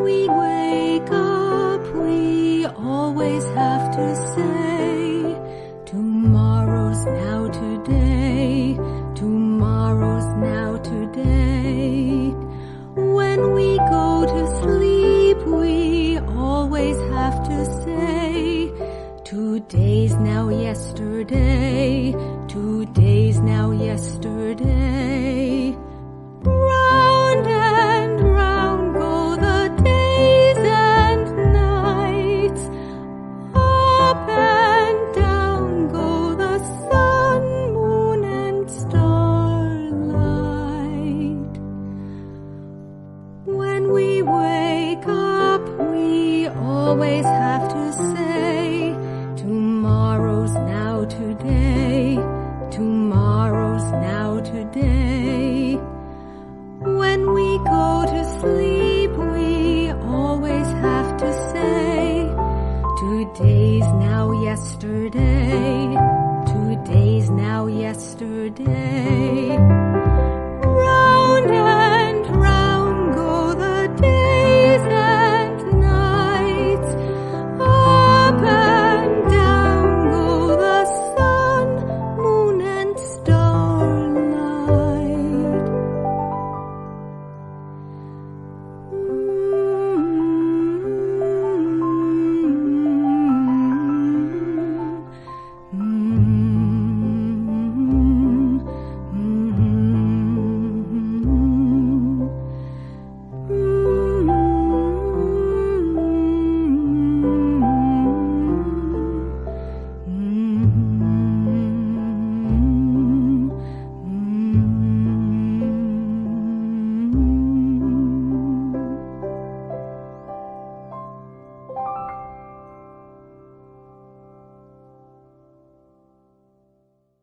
we wake up, we always have to say, tomorrow's now today, tomorrow's now today. When we go to sleep, we always have to say, today's now yesterday, today's now yesterday. We wake up, we always have to say, Tomorrow's now today. Tomorrow's now today. When we go to sleep, we always have to say, Today's now yesterday.